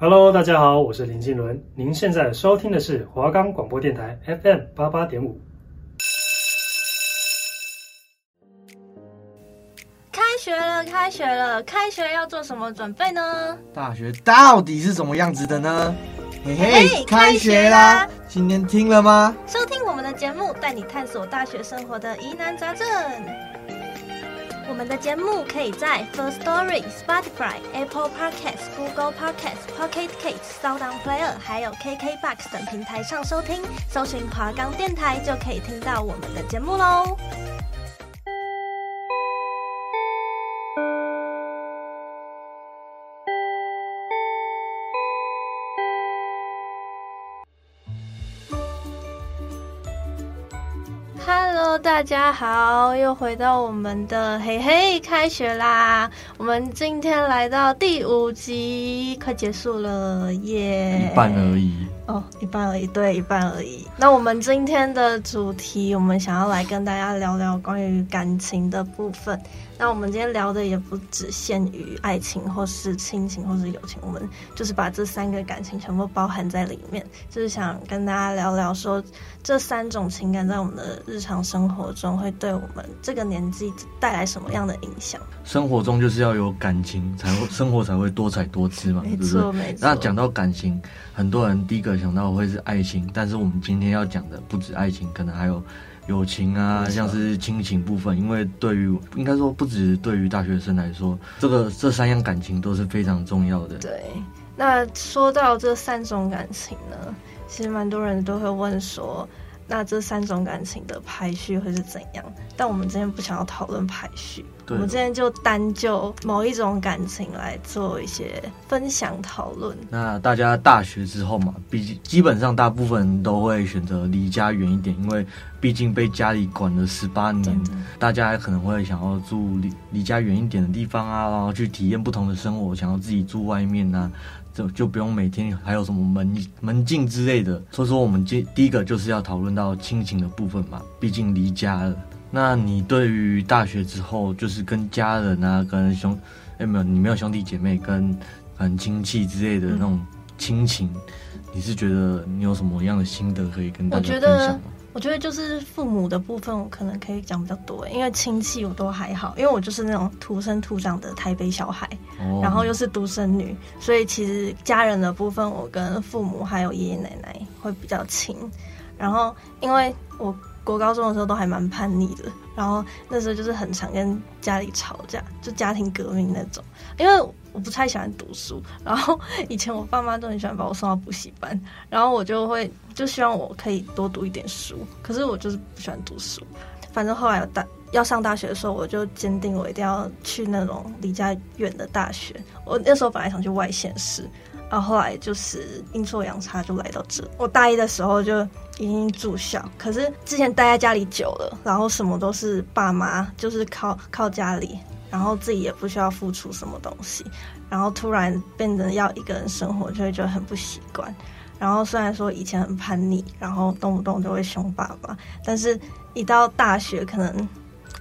Hello，大家好，我是林靖伦。您现在收听的是华冈广播电台 FM 八八点五。开学了，开学了，开学要做什么准备呢？大学到底是什么样子的呢？嘿嘿，嘿，开学啦！今天听了吗？收听我们的节目，带你探索大学生活的疑难杂症。我们的节目可以在 First Story、Spotify、Apple Podcasts、Google Podcasts、Pocket Casts、SoundOn Player，还有 KKBox 等平台上收听。搜寻华冈电台就可以听到我们的节目喽。大家好，又回到我们的嘿嘿开学啦！我们今天来到第五集，快结束了耶、一半而已哦，一半而已，对，一半而已。那我们今天的主题，我们想要来跟大家聊聊关于感情的部分。那我们今天聊的也不只限于爱情，或是亲情，或是友情，我们就是把这三个感情全部包含在里面，就是想跟大家聊聊说，这三种情感在我们的日常生活中会对我们这个年纪带来什么样的影响？生活中就是要有感情，才会生活才会多彩多姿嘛，没错，对不对？没错。那讲到感情，很多人第一个想到会是爱情，但是我们今天要讲的不止爱情，可能还有。友情啊，像是亲情部分，因为对于应该说不止对于大学生来说，这个这三样感情都是非常重要的。对，那说到这三种感情呢，其实蛮多人都会问说。那这三种感情的排序会是怎样？但我们今天不想要讨论排序，我们今天就单就某一种感情来做一些分享讨论。那大家大学之后嘛，毕竟基本上大部分人都会选择离家远一点，因为毕竟被家里管了十八年，大家可能会想要住离离家远一点的地方啊，然后去体验不同的生活，想要自己住外面啊。就就不用每天还有什么门门禁之类的，所以说我们第第一个就是要讨论到亲情的部分嘛，毕竟离家了。那你对于大学之后，就是跟家人啊，跟兄，哎、欸、没有，你没有兄弟姐妹，跟很亲戚之类的那种亲情，嗯、你是觉得你有什么样的心得可以跟大家分享吗？我觉得就是父母的部分，我可能可以讲比较多，因为亲戚我都还好，因为我就是那种土生土长的台北小孩，哦、然后又是独生女，所以其实家人的部分，我跟父母还有爷爷奶奶会比较亲。然后因为我国高中的时候都还蛮叛逆的，然后那时候就是很常跟家里吵架，就家庭革命那种，因为。我不太喜欢读书，然后以前我爸妈都很喜欢把我送到补习班，然后我就会就希望我可以多读一点书，可是我就是不喜欢读书。反正后来大要上大学的时候，我就坚定我一定要去那种离家远的大学。我那时候本来想去外县市，然后后来就是阴错阳差就来到这。我大一的时候就已经住校，可是之前待在家里久了，然后什么都是爸妈，就是靠靠家里。然后自己也不需要付出什么东西，然后突然变得要一个人生活，就会觉得很不习惯。然后虽然说以前很叛逆，然后动不动就会凶爸爸，但是一到大学，可能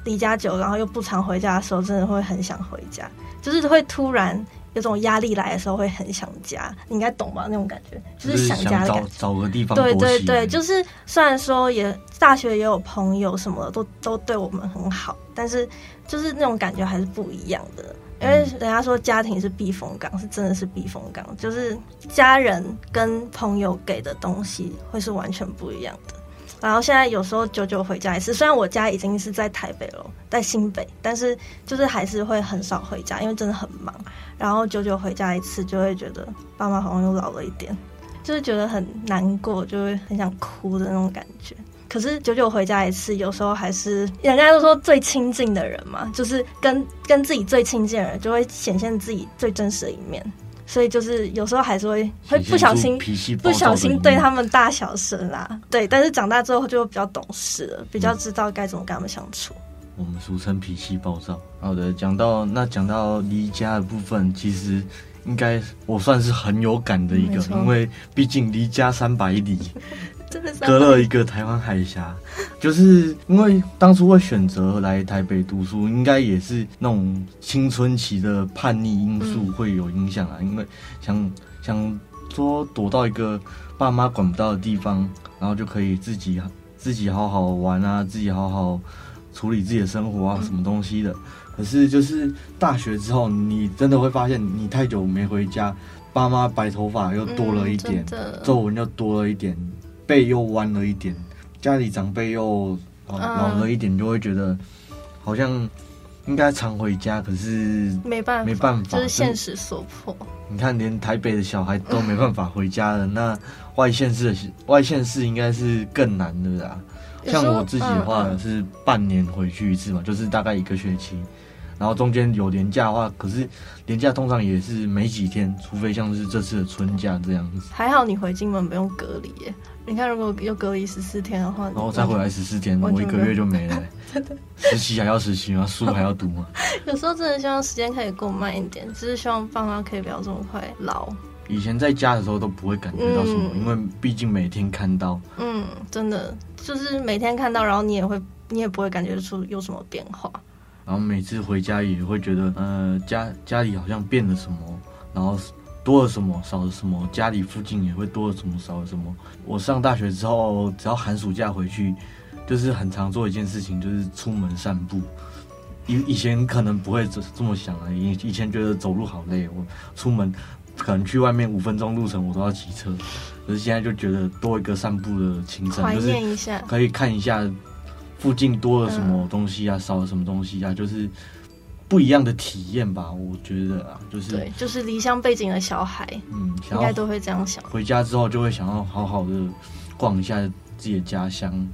离家久，然后又不常回家的时候，真的会很想回家，就是会突然有种压力来的时候，会很想家。你应该懂吧？那种感觉就是想家的感觉，找，找个地方。对对对，就是虽然说也大学也有朋友什么的，都都对我们很好，但是。就是那种感觉还是不一样的，因为人家说家庭是避风港，是真的是避风港。就是家人跟朋友给的东西会是完全不一样的。然后现在有时候久久回家一次，虽然我家已经是在台北了，在新北，但是就是还是会很少回家，因为真的很忙。然后久久回家一次，就会觉得爸妈好像又老了一点，就是觉得很难过，就会很想哭的那种感觉。可是久久回家一次，有时候还是人家都说最亲近的人嘛，就是跟跟自己最亲近的人，就会显现自己最真实的一面。所以就是有时候还是会会不小心不小心对他们大小声啦。对，但是长大之后就会比较懂事了，比较知道该怎么跟他们相处。我们俗称脾气暴躁。好的，讲到那讲到离家的部分，其实应该我算是很有感的一个，因为毕竟离家三百里。真的是隔了一个台湾海峡，就是因为当初会选择来台北读书，应该也是那种青春期的叛逆因素会有影响啊。嗯、因为想想说躲到一个爸妈管不到的地方，然后就可以自己自己好好玩啊，自己好好处理自己的生活啊，什么东西的。嗯、可是就是大学之后，你真的会发现，你太久没回家，爸妈白头发又多了一点，皱纹、嗯、又多了一点。背又弯了一点，家里长辈又老了一点，就会觉得好像应该常回家，可是没办法，没办法，就是现实所迫。你看，连台北的小孩都没办法回家了，那 外县市的外县市应该是更难的啦。像我自己的话是半年回去一次嘛，就是大概一个学期。然后中间有年假的话，可是年假通常也是没几天，除非像是这次的春假这样子。还好你回金门不用隔离耶。你看，如果又隔离十四天的话，然后再回来十四天，我一个月就没了。真的，实习还要实习吗？书还要读吗？有时候真的希望时间可以过慢一点，只是希望爸妈可以不要这么快老。以前在家的时候都不会感觉到什么，嗯、因为毕竟每天看到。嗯，真的就是每天看到，然后你也会，你也不会感觉出有什么变化。然后每次回家也会觉得，呃，家家里好像变了什么，然后多了什么，少了什么，家里附近也会多了什么，少了什么。我上大学之后，只要寒暑假回去，就是很常做一件事情，就是出门散步。以以前可能不会这这么想啊，以以前觉得走路好累，我出门可能去外面五分钟路程我都要骑车，可是现在就觉得多一个散步的行程，就是可以看一下。附近多了什么东西啊？嗯、少了什么东西啊？就是不一样的体验吧，我觉得啊，就是对，就是离乡背景的小孩，嗯，应该都会这样想。回家之后就会想要好好的逛一下自己的家乡。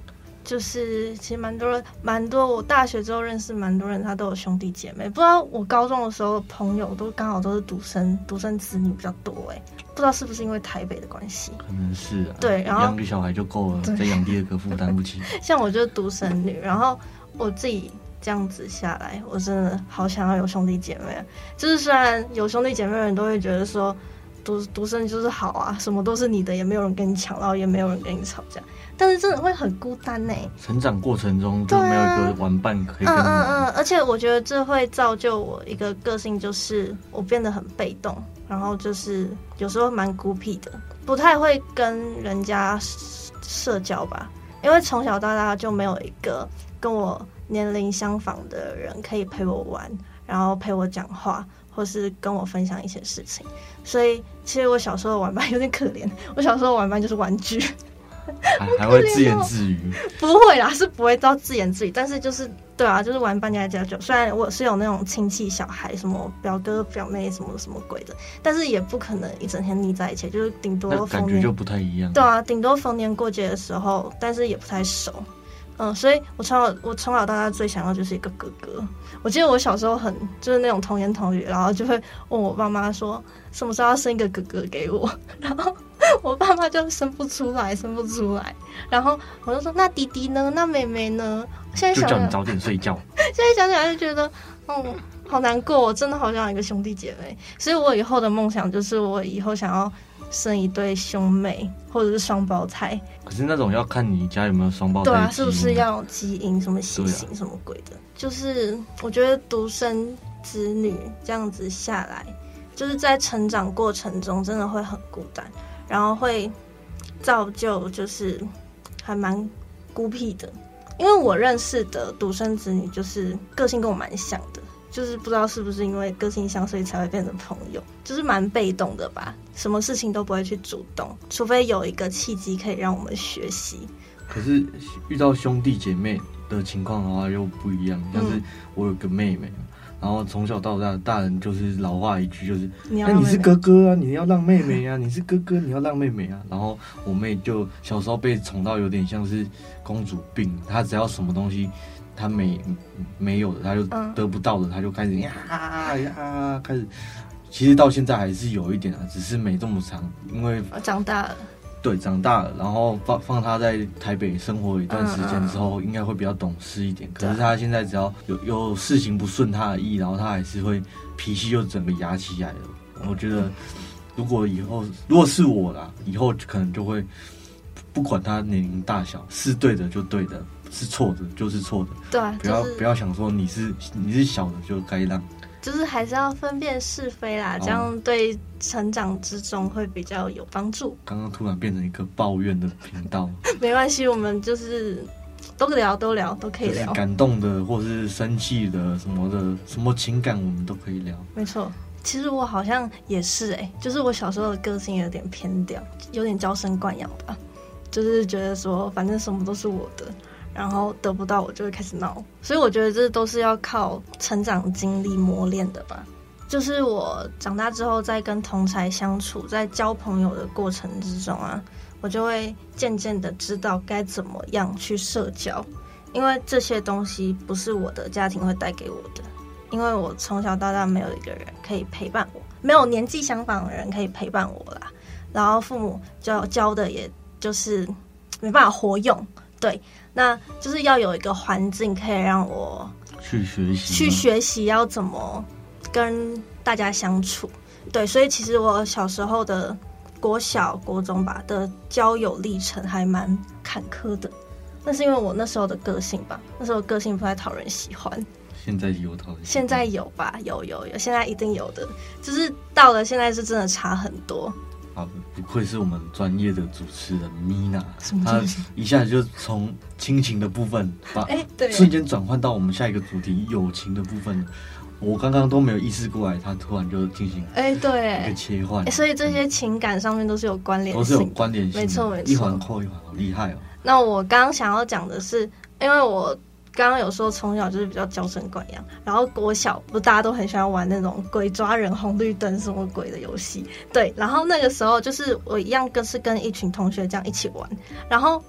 就是其实蛮多人，蛮多。我大学之后认识蛮多人，他都有兄弟姐妹。不知道我高中的时候朋友都刚好都是独生独生子女比较多哎，不知道是不是因为台北的关系？可能是啊。对，然后养个小孩就够了，再养第二个负担不起。像我就是独生女，然后我自己这样子下来，我真的好想要有兄弟姐妹。就是虽然有兄弟姐妹的人都会觉得说。独独生就是好啊，什么都是你的，也没有人跟你抢，然后也没有人跟你吵架，但是真的会很孤单呢。成长过程中就没有一个玩伴可以跟你玩。嗯嗯嗯，而且我觉得这会造就我一个个性，就是我变得很被动，然后就是有时候蛮孤僻的，不太会跟人家社交吧，因为从小到大就没有一个跟我年龄相仿的人可以陪我玩，然后陪我讲话。或是跟我分享一些事情，所以其实我小时候的玩伴有点可怜。我小时候的玩伴就是玩具，还还会自言自语？不会啦，是不会到自言自语，但是就是对啊，就是玩伴家家酒。虽然我是有那种亲戚小孩，什么表哥表妹什么什么鬼的，但是也不可能一整天腻在一起，就是顶多感觉就不太一样。对啊，顶多逢年过节的时候，但是也不太熟。嗯，所以我从小我从小到大最想要就是一个哥哥。我记得我小时候很就是那种童言童语，然后就会问我爸妈说什么时候要生一个哥哥给我，然后我爸妈就生不出来，生不出来。然后我就说那弟弟呢？那妹妹呢？现在想就叫你早点睡觉。现在想起来就觉得，嗯，好难过。我真的好想有一个兄弟姐妹。所以我以后的梦想就是我以后想要。生一对兄妹，或者是双胞胎。可是那种要看你家有没有双胞胎。对啊，是不是要有基因什么血型什么鬼的？啊、就是我觉得独生子女这样子下来，就是在成长过程中真的会很孤单，然后会造就就是还蛮孤僻的。因为我认识的独生子女，就是个性跟我蛮像的。就是不知道是不是因为个性相，所以才会变成朋友，就是蛮被动的吧，什么事情都不会去主动，除非有一个契机可以让我们学习。可是遇到兄弟姐妹的情况的话又不一样，像是我有个妹妹，嗯、然后从小到大，大人就是老话一句，就是你要妹妹，哎，你是哥哥啊，你要让妹妹啊，你是哥哥，你要让妹妹啊。然后我妹就小时候被宠到有点像是公主病，她只要什么东西。他没没有的，他就得不到的，嗯、他就开始呀呀开始。其实到现在还是有一点啊，只是没这么长，因为长大了。对，长大了，然后放放他在台北生活一段时间之后，应该会比较懂事一点。可是他现在只要有有事情不顺他的意，然后他还是会脾气就整个压起来了。我觉得如果以后如果是我啦，以后可能就会不管他年龄大小，是对的就对的，是错的就是错的。对，啊、不要不要想说你是你是小的就该让。就是还是要分辨是非啦，这样对成长之中会比较有帮助。刚刚突然变成一个抱怨的频道，没关系，我们就是都聊都聊都可以聊，感动的或是生气的什么的什么情感，我们都可以聊。没错，其实我好像也是哎、欸，就是我小时候的个性有点偏掉，有点娇生惯养吧，就是觉得说反正什么都是我的。然后得不到我就会开始闹，所以我觉得这都是要靠成长经历磨练的吧。就是我长大之后，在跟同才相处，在交朋友的过程之中啊，我就会渐渐的知道该怎么样去社交，因为这些东西不是我的家庭会带给我的，因为我从小到大没有一个人可以陪伴我，没有年纪相仿的人可以陪伴我啦。然后父母教教的也就是没办法活用，对。那就是要有一个环境可以让我去学习，去学习要怎么跟大家相处。对，所以其实我小时候的国小、国中吧的交友历程还蛮坎坷的。那是因为我那时候的个性吧，那时候个性不太讨人喜欢。现在有讨人喜欢？现在有吧，有有有，现在一定有的。就是到了现在是真的差很多。啊，不愧是我们专业的主持人米娜，她一下子就从亲情的部分把瞬间转换到我们下一个主题友情的部分。我刚刚都没有意识过来，她突然就进行哎，对一个切换，所以这些情感上面都是有关联，都是有关联性，没错没错，一环扣一环，好厉害哦。那我刚刚想要讲的是，因为我。刚刚有说从小就是比较娇生惯养，然后国小不大家都很喜欢玩那种鬼抓人、红绿灯什么鬼的游戏，对，然后那个时候就是我一样跟是跟一群同学这样一起玩，然后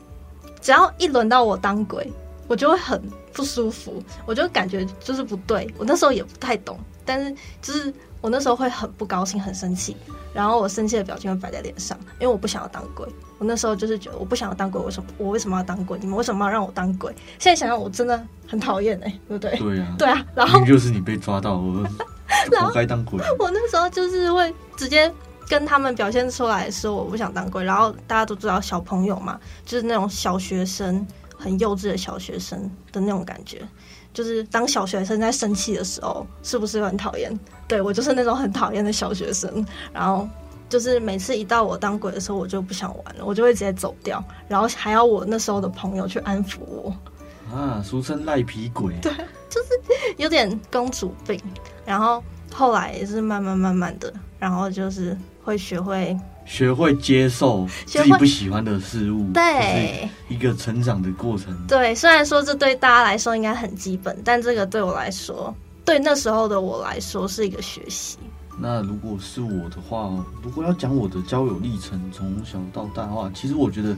只要一轮到我当鬼，我就会很不舒服，我就感觉就是不对，我那时候也不太懂，但是就是我那时候会很不高兴、很生气，然后我生气的表情会摆在脸上，因为我不想要当鬼。我那时候就是觉得我不想要当鬼，为什么我为什么要当鬼？你们为什么要让我当鬼？现在想想，我真的很讨厌哎，对不对？对啊，对啊。然后就是你被抓到，我 活该当鬼。我那时候就是会直接跟他们表现出来说我不想当鬼。然后大家都知道小朋友嘛，就是那种小学生，很幼稚的小学生的那种感觉，就是当小学生在生气的时候，是不是很讨厌？对，我就是那种很讨厌的小学生，然后。就是每次一到我当鬼的时候，我就不想玩了，我就会直接走掉，然后还要我那时候的朋友去安抚我。啊，俗称赖皮鬼。对，就是有点公主病。然后后来也是慢慢慢慢的，然后就是会学会学会接受自己不喜欢的事物，对，一个成长的过程。对，虽然说这对大家来说应该很基本，但这个对我来说，对那时候的我来说是一个学习。那如果是我的话，如果要讲我的交友历程，从小到大的话，其实我觉得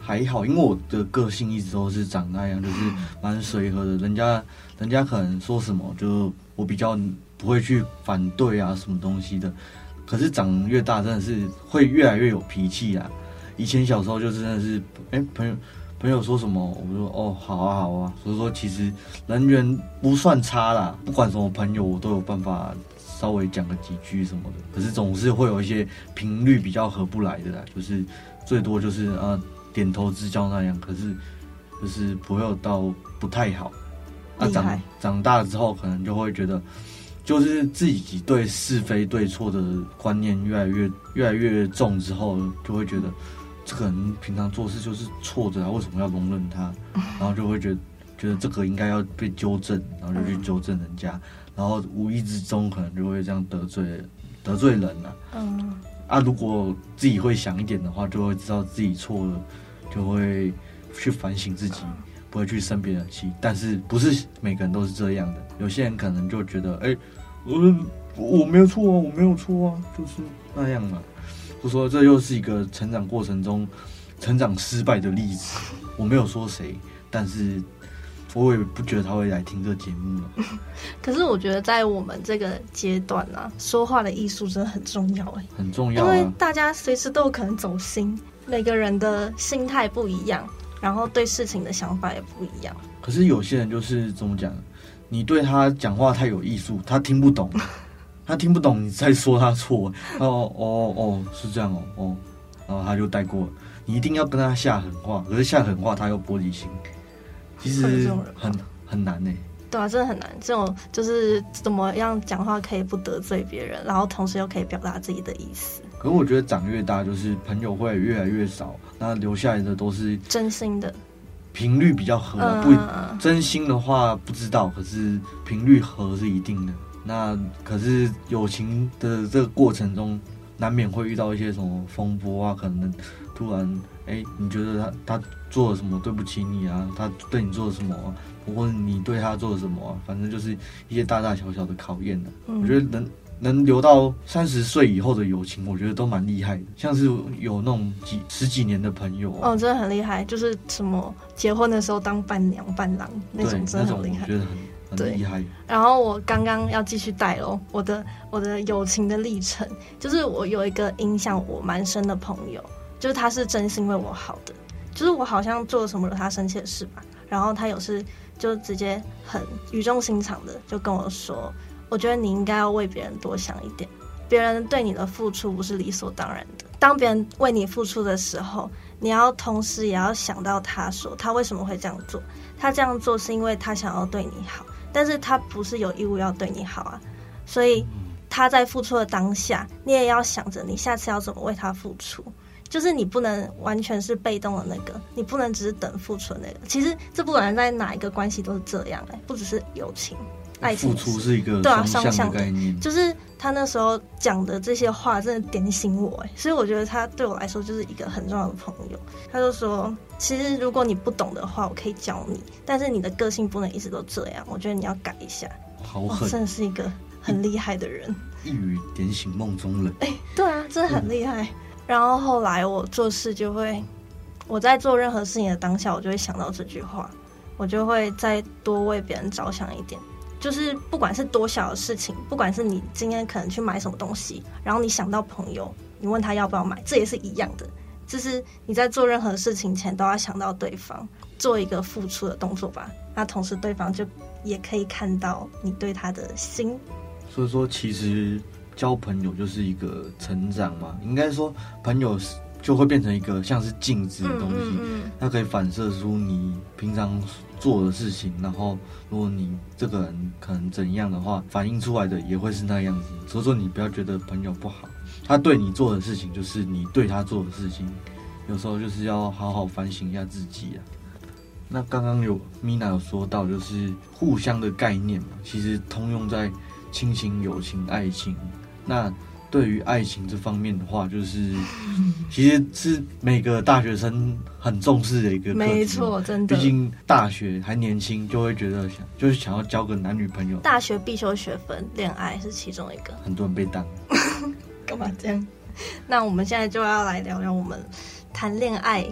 还好，因为我的个性一直都是长那样，就是蛮随和的。人家，人家可能说什么，就我比较不会去反对啊，什么东西的。可是长越大，真的是会越来越有脾气啊。以前小时候就真的是，哎、欸，朋友朋友说什么，我就说哦，好啊，好啊。所以说，其实人缘不算差啦，不管什么朋友，我都有办法。稍微讲个几句什么的，可是总是会有一些频率比较合不来的啦，就是最多就是啊点头之交那样，可是就是不会有到不太好。啊长长大之后，可能就会觉得，就是自己对是非对错的观念越来越越来越重之后，就会觉得这个人平常做事就是错的啊，为什么要容忍他？然后就会觉得觉得这个应该要被纠正，然后就去纠正人家。然后无意之中可能就会这样得罪得罪人了。嗯，啊，如果自己会想一点的话，就会知道自己错了，就会去反省自己，不会去生别人气。但是不是每个人都是这样的，有些人可能就觉得，哎，我我没有错啊，我没有错啊，就是那样嘛。就说这又是一个成长过程中成长失败的例子。我没有说谁，但是。我也不觉得他会来听这节目了。可是我觉得在我们这个阶段啊，说话的艺术真的很重要哎，很重要啊。因为大家随时都有可能走心，每个人的心态不一样，然后对事情的想法也不一样。可是有些人就是怎么讲，你对他讲话太有艺术，他听不懂，他听不懂你在说他错。哦哦哦，是这样哦哦。然后他就带过，你一定要跟他下狠话，可是下狠话他又玻璃心，其实很很难呢、欸。对啊，真的很难。这种就是怎么样讲话可以不得罪别人，然后同时又可以表达自己的意思。可是我觉得长越大，就是朋友会越来越少，那留下来的都是真心的，频率比较合。嗯、不真心的话不知道，可是频率合是一定的。那可是友情的这个过程中，难免会遇到一些什么风波啊，可能突然哎、欸，你觉得他他做了什么对不起你啊？他对你做了什么、啊？或者你对他做了什么、啊？反正就是一些大大小小的考验的、啊。嗯、我觉得能能留到三十岁以后的友情，我觉得都蛮厉害的。像是有那种几十几年的朋友、啊，哦，真的很厉害。就是什么结婚的时候当伴娘伴郎那种，真的很厉害。我觉得很很厉害。然后我刚刚要继续带喽，我的我的友情的历程，就是我有一个影响我蛮深的朋友，就是他是真心为我好的，就是我好像做了什么惹他生气的事吧，然后他有事。就直接很语重心长的就跟我说，我觉得你应该要为别人多想一点，别人对你的付出不是理所当然的。当别人为你付出的时候，你要同时也要想到他说他为什么会这样做，他这样做是因为他想要对你好，但是他不是有义务要对你好啊。所以他在付出的当下，你也要想着你下次要怎么为他付出。就是你不能完全是被动的那个，你不能只是等付出的那个。其实这不管在哪一个关系都是这样哎、不只是友情、爱情。付出是一个对啊，双向的概念。就是他那时候讲的这些话，真的点醒我哎、欸，所以我觉得他对我来说就是一个很重要的朋友。他就说，其实如果你不懂的话，我可以教你，但是你的个性不能一直都这样，我觉得你要改一下。好狠，真的是一个很厉害的人。一语点醒梦中人。哎、欸，对啊，真的很厉害。嗯然后后来我做事就会，我在做任何事情的当下，我就会想到这句话，我就会再多为别人着想一点。就是不管是多小的事情，不管是你今天可能去买什么东西，然后你想到朋友，你问他要不要买，这也是一样的。就是你在做任何事情前都要想到对方，做一个付出的动作吧。那同时对方就也可以看到你对他的心。所以说，其实。交朋友就是一个成长嘛，应该说朋友是就会变成一个像是镜子的东西，它可以反射出你平常做的事情，然后如果你这个人可能怎样的话，反映出来的也会是那样子。所以说你不要觉得朋友不好，他对你做的事情就是你对他做的事情，有时候就是要好好反省一下自己啊。那刚刚有 Mina 有说到，就是互相的概念嘛，其实通用在亲情、友情、爱情。那对于爱情这方面的话，就是 其实是每个大学生很重视的一个。没错，真的。毕竟大学还年轻，就会觉得想就是想要交个男女朋友。大学必修学分，恋爱是其中一个。很多人被当。干嘛这样？那我们现在就要来聊聊我们谈恋爱，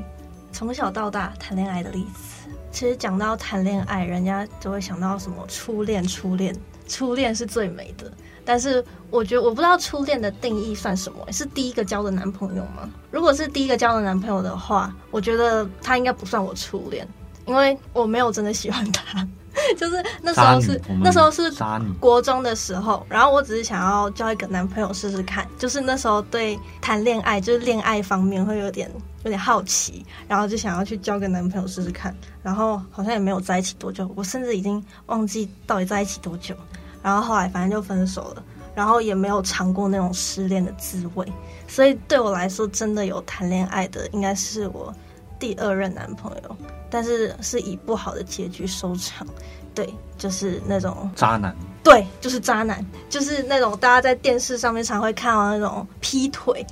从小到大谈恋爱的例子。其实讲到谈恋爱，人家就会想到什么初恋，初恋，初恋是最美的。但是我觉得我不知道初恋的定义算什么？是第一个交的男朋友吗？如果是第一个交的男朋友的话，我觉得他应该不算我初恋，因为我没有真的喜欢他。就是那时候是那时候是国中的时候，然后我只是想要交一个男朋友试试看。就是那时候对谈恋爱，就是恋爱方面会有点有点好奇，然后就想要去交个男朋友试试看。然后好像也没有在一起多久，我甚至已经忘记到底在一起多久。然后后来反正就分手了，然后也没有尝过那种失恋的滋味，所以对我来说，真的有谈恋爱的应该是我第二任男朋友，但是是以不好的结局收场。对，就是那种渣男。对，就是渣男，就是那种大家在电视上面常会看到那种劈腿、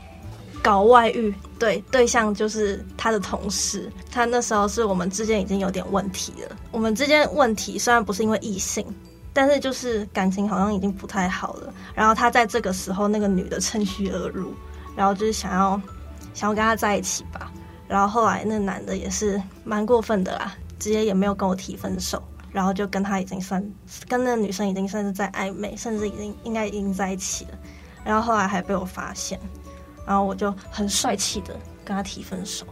搞外遇，对，对象就是他的同事。他那时候是我们之间已经有点问题了，我们之间问题虽然不是因为异性。但是就是感情好像已经不太好了，然后他在这个时候，那个女的趁虚而入，然后就是想要想要跟他在一起吧，然后后来那男的也是蛮过分的啦，直接也没有跟我提分手，然后就跟他已经算跟那个女生已经算是在暧昧，甚至已经应该已经在一起了，然后后来还被我发现，然后我就很帅气的跟他提分手。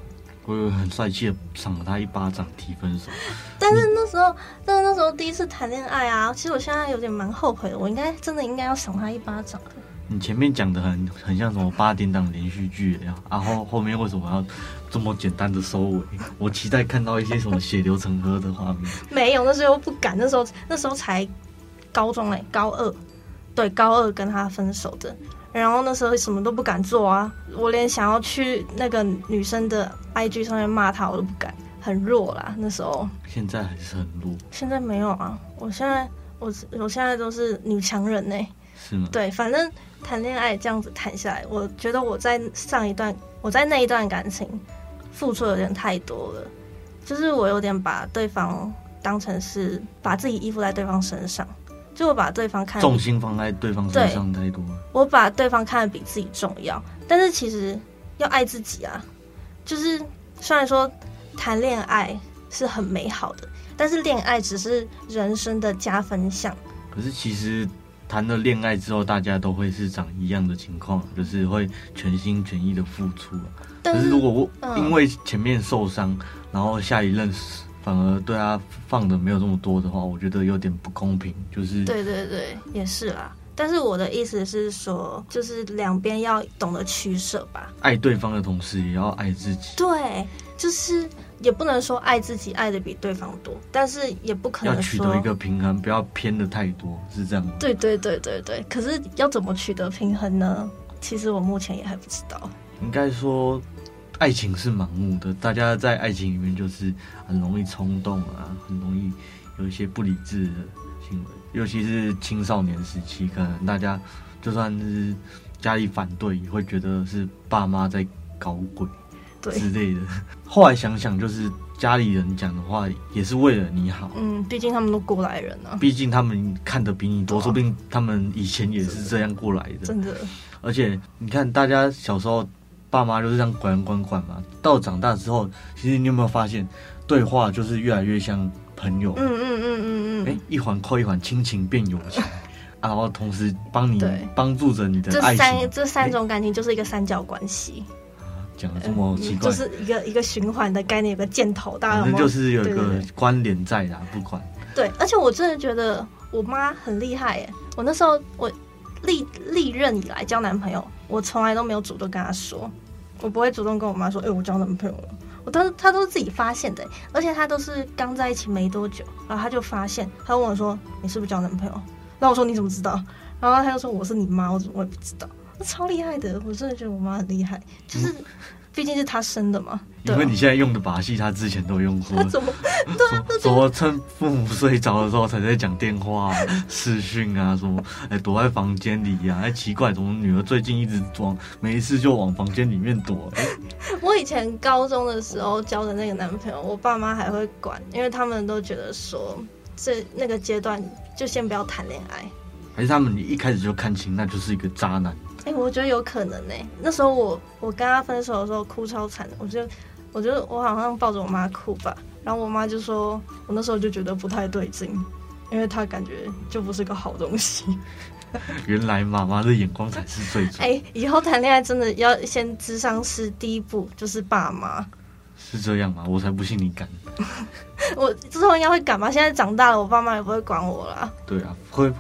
我有很帅气的赏了他一巴掌，提分手。但是那时候，但是那时候第一次谈恋爱啊，其实我现在有点蛮后悔的。我应该真的应该要赏他一巴掌。你前面讲的很很像什么八点档连续剧一样，然后后面为什么要这么简单的收尾？我期待看到一些什么血流成河的画面。没有，那时候不敢，那时候那时候才高中哎，高二，对，高二跟他分手的，然后那时候什么都不敢做啊，我连想要去那个女生的 IG 上面骂她我都不敢，很弱啦那时候。现在还是很弱。现在没有啊，我现在我我现在都是女强人呢。是吗？对，反正。谈恋爱这样子谈下来，我觉得我在上一段，我在那一段感情付出有点太多了，就是我有点把对方当成是把自己依附在对方身上，就我把对方看重心放在对方身上太多，我把对方看得比自己重要。但是其实要爱自己啊，就是虽然说谈恋爱是很美好的，但是恋爱只是人生的加分项。可是其实。谈了恋爱之后，大家都会是长一样的情况，就是会全心全意的付出。可是如果我因为前面受伤，嗯，然后下一任反而对他放的没有这么多的话，我觉得有点不公平。就是对对对，也是啦。但是我的意思是说，就是两边要懂得取舍吧。爱对方的同时，也要爱自己。对，就是。也不能说爱自己爱的比对方多，但是也不可能说要取得一个平衡，不要偏的太多，是这样吗？对对对对对。可是要怎么取得平衡呢？其实我目前也还不知道。应该说，爱情是盲目的，大家在爱情里面就是很容易冲动啊，很容易有一些不理智的行为，尤其是青少年时期，可能大家就算是家里反对，也会觉得是爸妈在搞鬼。之类的，后来想想，就是家里人讲的话也是为了你好。嗯，毕竟他们都过来人啊。毕竟他们看得比你多，说不定他们以前也是这样过来的。真的。而且你看，大家小时候爸妈就是这样管管管嘛，到长大之后，其实你有没有发现，对话就是越来越像朋友。嗯嗯嗯嗯嗯。哎、欸，一环扣一环，亲情变友情，然后同时帮你帮助着你的爱情。这三这三种感情就是一个三角关系。讲的这么奇怪，嗯、就是一个一个循环的概念，有个箭头，大概就是有一个关联在的，不管。对，而且我真的觉得我妈很厉害耶！我那时候我历历任以来交男朋友，我从来都没有主动跟她说，我不会主动跟我妈说，哎、我交男朋友了。我当时她都是自己发现的，而且她都是刚在一起没多久，然后她就发现，她问我说，你是不是交男朋友？那我说你怎么知道？然后她就说我是你妈，我怎么会不知道？超厉害的，我真的觉得我妈很厉害，就是毕竟是他生的嘛。因为你现在用的把戏，他之前都用过。怎么？对啊，怎么趁父母睡着的时候才在讲电话、视讯啊？什么？哎，躲在房间里呀？哎，奇怪，怎么女儿最近一直装，没事就往房间里面躲？哎，我以前高中的时候交的那个男朋友，我爸妈还会管，因为他们都觉得说，这那个阶段就先不要谈恋爱。还是他们你一开始就看清，那就是一个渣男。哎、欸，我觉得有可能呢、欸。那时候我我跟他分手的时候哭超惨，我就我觉得我好像抱着我妈哭吧。然后我妈就说，我那时候就觉得不太对劲，因为她感觉就不是个好东西。原来妈妈的眼光才是最准。哎、欸，以后谈恋爱真的要先智商是，第一步就是爸妈。是这样吗？我才不信你敢。我之后应该会敢吧？现在长大了，我爸妈也不会管我了。对啊，会。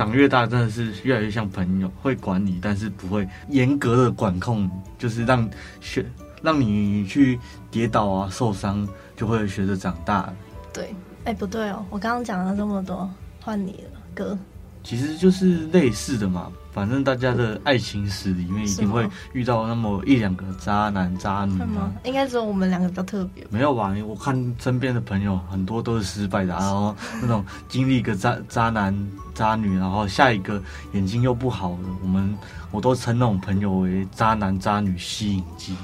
长越大，真的是越来越像朋友，会管你，但是不会严格的管控，就是让学让你去跌倒啊、受伤，就会学着长大。对，哎、欸，不对哦，我刚刚讲了这么多，换你了，哥。其实就是类似的嘛，反正大家的爱情史里面一定会遇到那么一两个渣男渣女嘛。应该只有我们两个比较特别。没有吧？我看身边的朋友很多都是失败的，然 后那种经历一个渣渣男渣女，然后下一个眼睛又不好的，我们我都称那种朋友为渣男渣女吸引剂。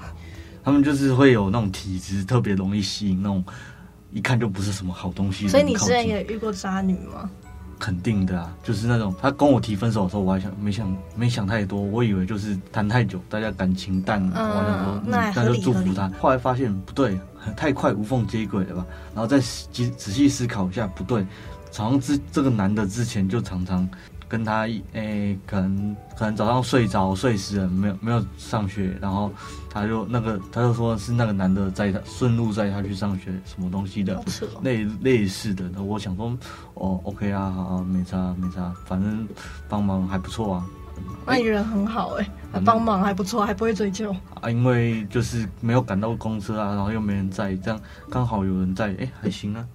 他们就是会有那种体质，特别容易吸引那种一看就不是什么好东西。所以你之前也遇过渣女吗？肯定的啊，就是那种他跟我提分手的时候，我还想没想没想太多，我以为就是谈太久，大家感情淡了，嗯、我想说那、嗯、那就祝福他。后来发现不对，太快无缝接轨了吧？然后再仔仔细思考一下，不对，好像之这个男的之前就常常。跟他诶、欸，可能可能早上睡着睡死了，没有没有上学，然后他就那个他就说是那个男的载他顺路载他去上学，什么东西的，类类似的。那我想说，哦，OK 啊，好啊，没差没差，反正帮忙还不错啊。那你人很好哎、欸，还帮忙还不错，还不会追究啊。因为就是没有赶到公车啊，然后又没人在，这样刚好有人在，哎、欸，还行啊。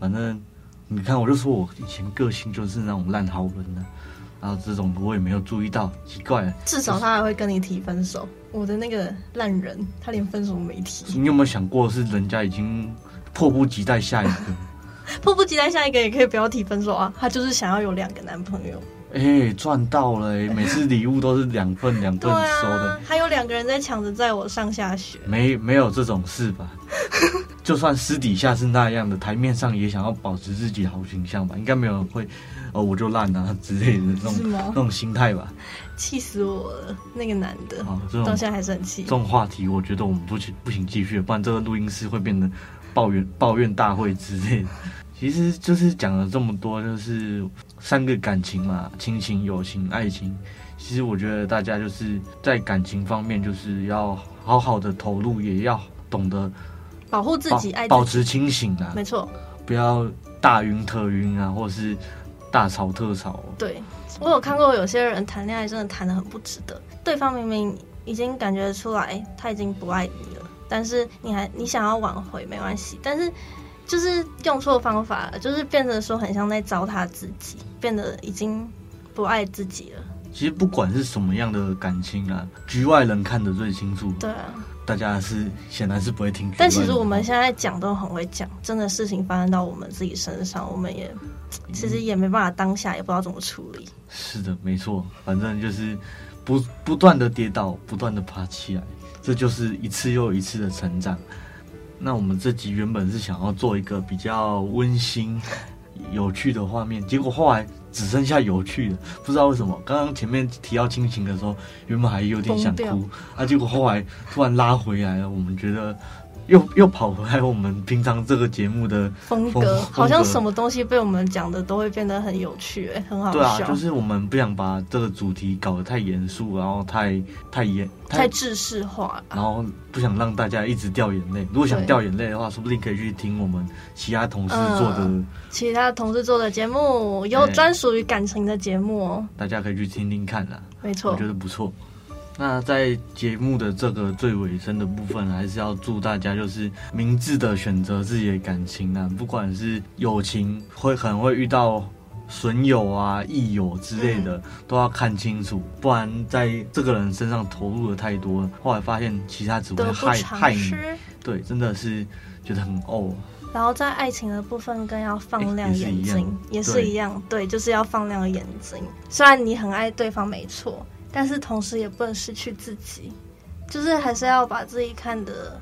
反正你看，我就说我以前个性就是那种烂好人呢、啊。然后这种我也没有注意到，奇怪。至少他还会跟你提分手。我的那个烂人，他连分手都没提。你有没有想过，是人家已经迫不及待下一个？迫不及待下一个也可以不要提分手啊。他就是想要有两个男朋友。哎、欸，赚到了、欸！每次礼物都是两份两份收的。啊、还有两个人在抢着载我上下学。没没有这种事吧？就算私底下是那样的，台面上也想要保持自己好形象吧？应该没有人会。哦，我就烂啊之类的那种那种心态吧，气死我了！那个男的，到现在还是很气。这种话题，我觉得我们不行不行继续，不然这个录音室会变得抱怨抱怨大会之类的。其实就是讲了这么多，就是三个感情嘛，亲情、友情、爱情。其实我觉得大家就是在感情方面，就是要好好的投入，也要懂得保护自己，爱保持清醒啊，没错，不要大晕特晕啊，或者是。大吵特吵。对，我有看过有些人谈恋爱真的谈的很不值得，对方明明已经感觉出来他已经不爱你了，但是你还你想要挽回没关系，但是就是用错方法了，就是变得说很像在糟蹋自己，变得已经不爱自己了。其实不管是什么样的感情啊，局外人看得最清楚。对啊。大家是显然是不会听，但其实我们现在讲都很会讲，真的事情发生到我们自己身上，我们也其实也没办法当下也不知道怎么处理。是的，没错，反正就是不不断的跌倒，不断的爬起来，这就是一次又一次的成长。那我们这集原本是想要做一个比较温馨、有趣的画面，结果后来。只剩下有趣的，不知道为什么。刚刚前面提到亲情的时候，原本还有点想哭，啊，结果后来突然拉回来了。我们觉得。又又跑回来，我们平常这个节目的风格，好像什么东西被我们讲的都会变得很有趣，哎，很好笑。对啊，就是我们不想把这个主题搞得太严肃，然后太太严太制式化，然后不想让大家一直掉眼泪。如果想掉眼泪的话，说不定可以去听我们其他同事做的、嗯、其他同事做的节目，有专属于感情的节目哦，大家可以去听听看啦。没错，我觉得不错。那在节目的这个最尾声的部分，还是要祝大家就是明智的选择自己的感情啊，不管是友情会可能会遇到损友啊、益友之类的，都要看清楚，不然在这个人身上投入的太多了，后来发现其他只会害害你。对，真的是觉得很哦。然后在爱情的部分更要放亮眼睛，也是一样，对，就是要放亮眼睛。虽然你很爱对方，没错。但是同时也不能失去自己，就是还是要把自己看得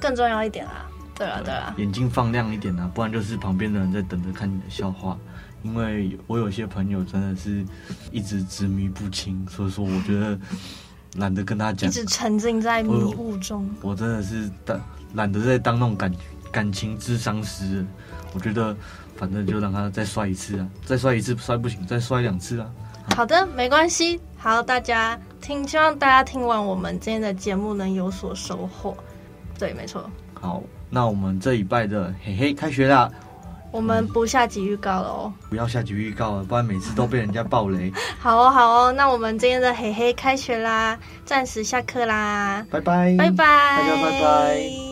更重要一点啦！对啊，对啊，眼睛放亮一点啊，不然就是旁边的人在等着看你的笑话。因为我有些朋友真的是一直执迷不清，所以说我觉得懒得跟他讲，一直沉浸在迷雾中。我，我真的是当懒得再当那种感感情智商师，我觉得反正就让他再摔一次啊，再摔一次摔不行，再摔两次啊。好的，没关系。好，大家听，希望大家听完我们今天的节目能有所收获。对，没错。好，那我们这礼拜的嘿嘿开学啦。我们不下集预告了哦。不要下集预告了，不然每次都被人家爆雷。好哦，好哦。那我们今天的嘿嘿开学啦，暂时下课啦。拜拜，拜拜，大家拜拜。